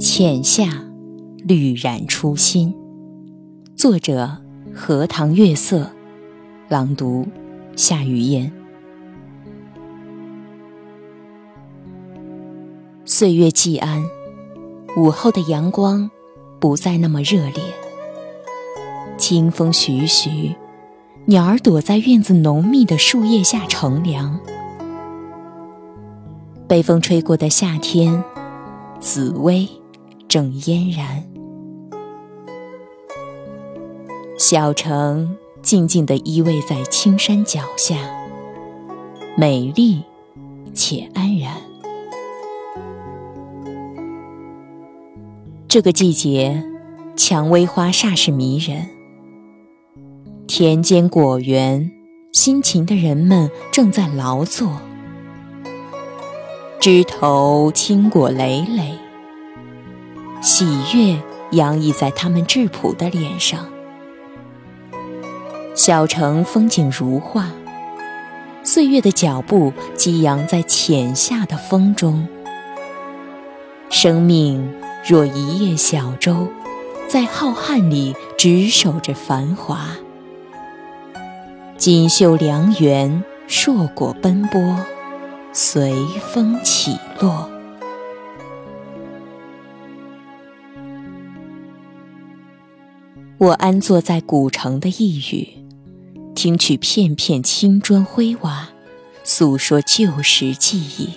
浅夏，绿染初心。作者：荷塘月色。朗读：夏雨嫣。岁月既安，午后的阳光不再那么热烈。清风徐徐，鸟儿躲在院子浓密的树叶下乘凉。被风吹过的夏天，紫薇正嫣然。小城静静地依偎在青山脚下，美丽且安然。这个季节，蔷薇花煞是迷人。田间果园，辛勤的人们正在劳作。枝头青果累累，喜悦洋溢在他们质朴的脸上。小城风景如画，岁月的脚步激扬在浅夏的风中。生命若一叶小舟，在浩瀚里执守着繁华。锦绣良缘，硕果奔波。随风起落。我安坐在古城的一隅，听取片片青砖灰瓦，诉说旧时记忆。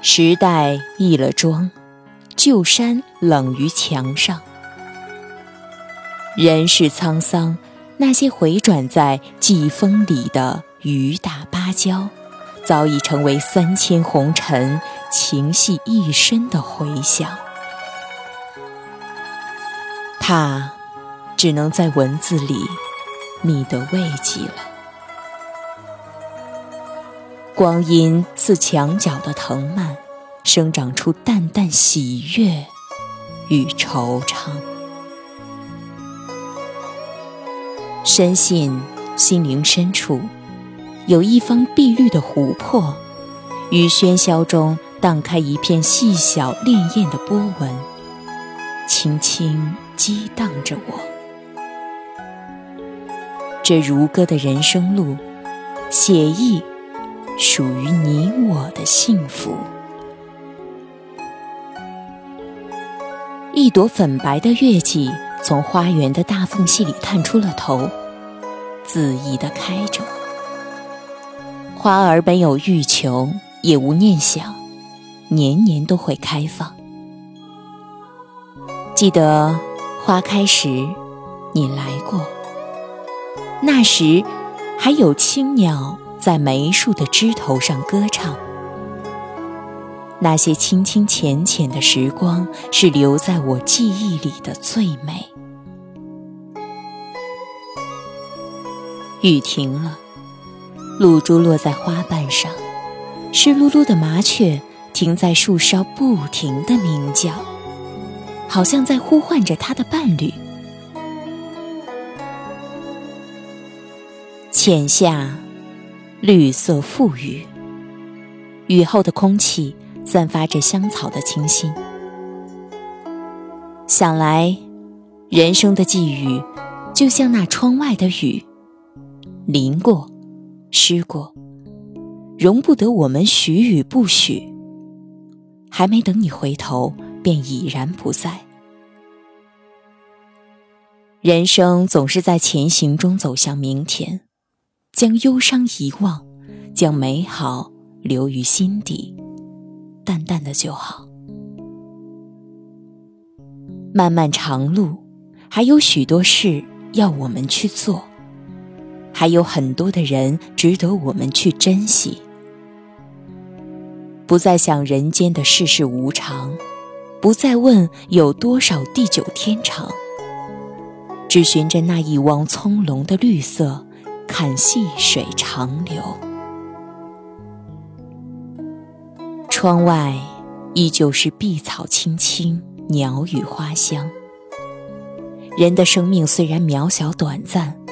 时代易了妆，旧山冷于墙上。人世沧桑，那些回转在季风里的。雨打芭蕉，早已成为三千红尘情系一生的回响。他只能在文字里觅得慰藉了。光阴似墙角的藤蔓，生长出淡淡喜悦与惆怅。深信心灵深处。有一方碧绿的湖泊，于喧嚣中荡开一片细小潋滟的波纹，轻轻激荡着我。这如歌的人生路，写意属于你我的幸福。一朵粉白的月季从花园的大缝隙里探出了头，恣意地开着。花儿本有欲求，也无念想，年年都会开放。记得花开时，你来过。那时，还有青鸟在梅树的枝头上歌唱。那些清清浅浅的时光，是留在我记忆里的最美。雨停了。露珠落在花瓣上，湿漉漉的麻雀停在树梢，不停地鸣叫，好像在呼唤着它的伴侣。浅夏，绿色馥郁，雨后的空气散发着香草的清新。想来，人生的际遇，就像那窗外的雨，淋过。吃过，容不得我们许与不许。还没等你回头，便已然不在。人生总是在前行中走向明天，将忧伤遗忘，将美好留于心底，淡淡的就好。漫漫长路，还有许多事要我们去做。还有很多的人值得我们去珍惜，不再想人间的世事无常，不再问有多少地久天长，只循着那一汪葱茏的绿色，看细水长流。窗外依旧是碧草青青，鸟语花香。人的生命虽然渺小短暂。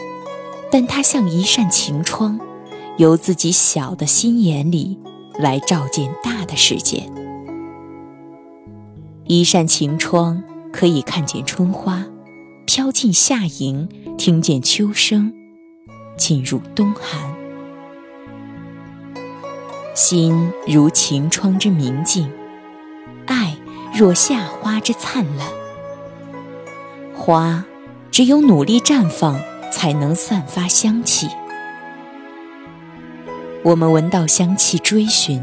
但它像一扇晴窗，由自己小的心眼里来照见大的世界。一扇晴窗可以看见春花，飘进夏营，听见秋声，进入冬寒。心如晴窗之明净，爱若夏花之灿烂。花只有努力绽放，才能散发香气。我们闻到香气，追寻，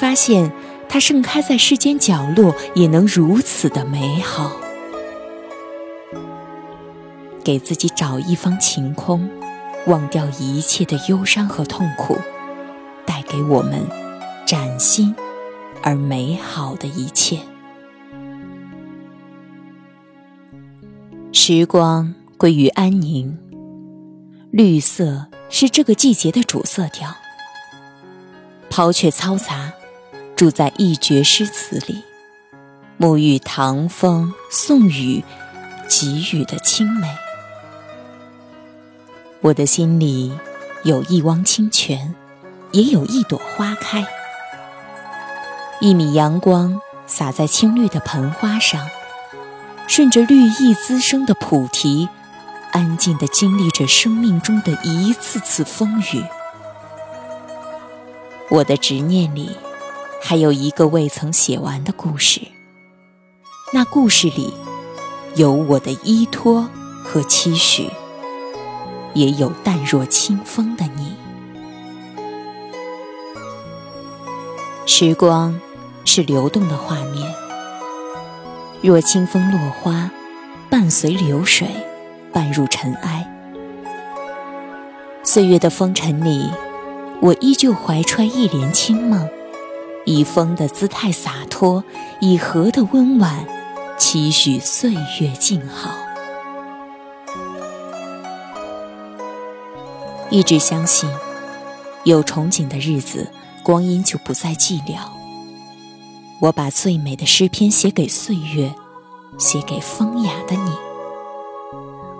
发现。它盛开在世间角落，也能如此的美好。给自己找一方晴空，忘掉一切的忧伤和痛苦，带给我们崭新而美好的一切。时光归于安宁，绿色是这个季节的主色调。抛却嘈杂。住在一绝诗词里，沐浴唐风宋雨给予的清美。我的心里有一汪清泉，也有一朵花开。一米阳光洒在青绿的盆花上，顺着绿意滋生的菩提，安静地经历着生命中的一次次风雨。我的执念里。还有一个未曾写完的故事，那故事里有我的依托和期许，也有淡若清风的你。时光是流动的画面，若清风落花，伴随流水，伴入尘埃。岁月的风尘里，我依旧怀揣一帘清梦。以风的姿态洒脱，以荷的温婉，期许岁月静好。一直相信，有憧憬的日子，光阴就不再寂寥。我把最美的诗篇写给岁月，写给风雅的你。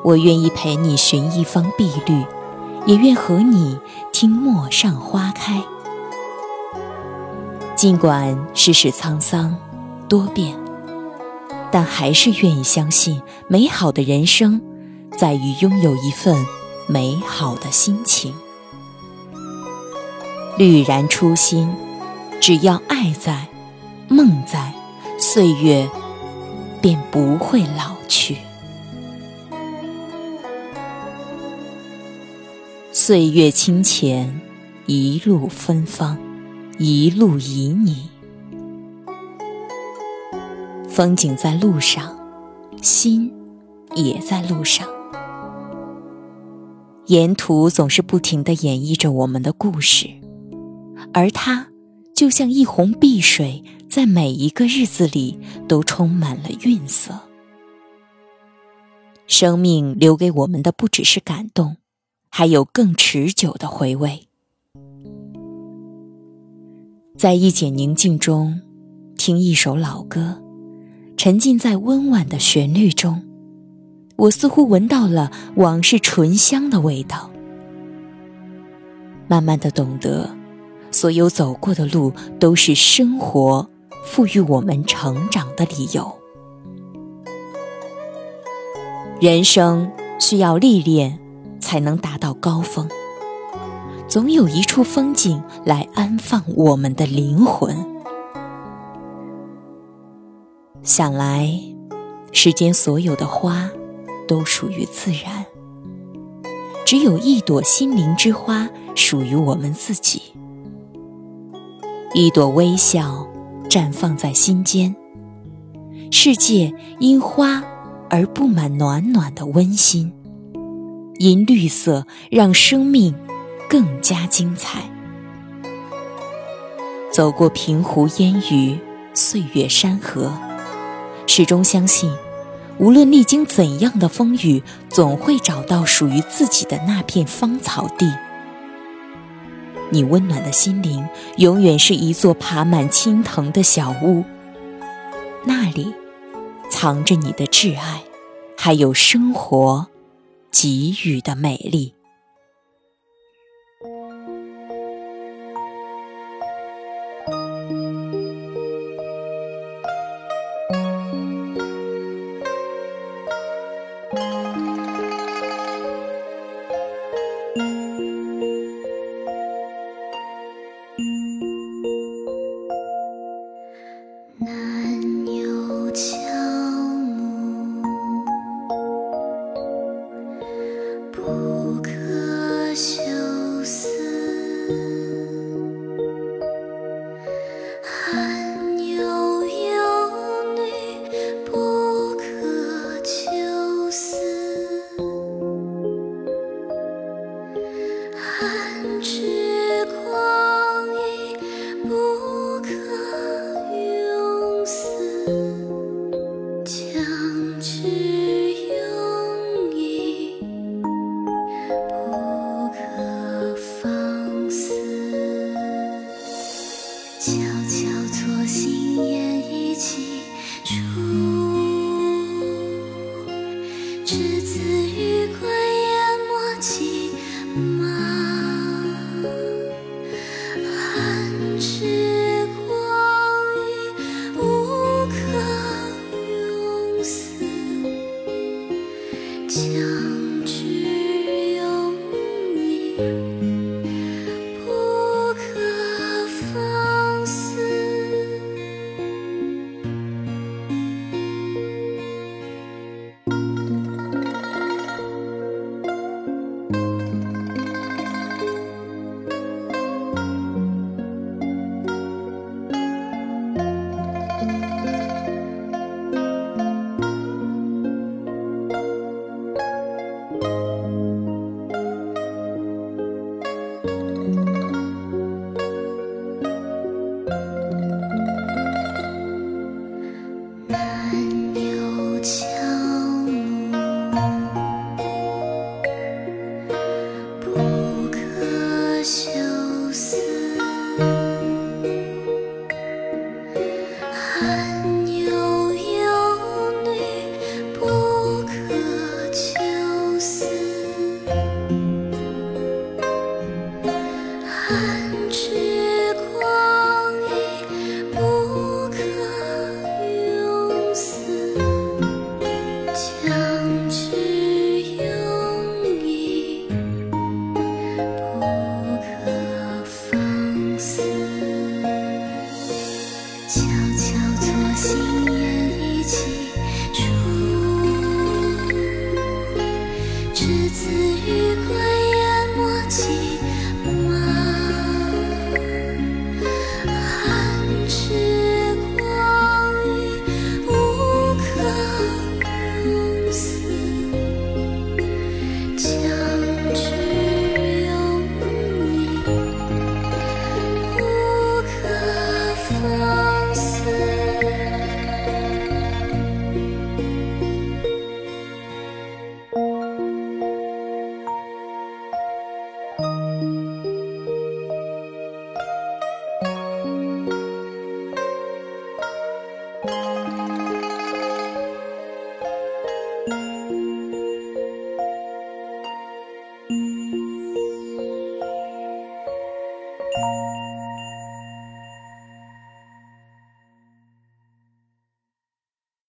我愿意陪你寻一方碧绿，也愿和你听陌上花开。尽管世事沧桑多变，但还是愿意相信，美好的人生在于拥有一份美好的心情。绿然初心，只要爱在，梦在，岁月便不会老去。岁月清浅，一路芬芳。一路旖旎，风景在路上，心也在路上。沿途总是不停地演绎着我们的故事，而它就像一泓碧水，在每一个日子里都充满了韵色。生命留给我们的不只是感动，还有更持久的回味。在一剪宁静中，听一首老歌，沉浸在温婉的旋律中，我似乎闻到了往事醇香的味道。慢慢的懂得，所有走过的路都是生活赋予我们成长的理由。人生需要历练，才能达到高峰。总有一处风景来安放我们的灵魂。想来，世间所有的花都属于自然，只有一朵心灵之花属于我们自己。一朵微笑绽放在心间，世界因花而布满暖暖的温馨，因绿色让生命。更加精彩。走过平湖烟雨，岁月山河，始终相信，无论历经怎样的风雨，总会找到属于自己的那片芳草地。你温暖的心灵，永远是一座爬满青藤的小屋，那里藏着你的挚爱，还有生活给予的美丽。将至用意，不可放肆。悄悄错新言意几处，执子于归言莫急忙，寒枝。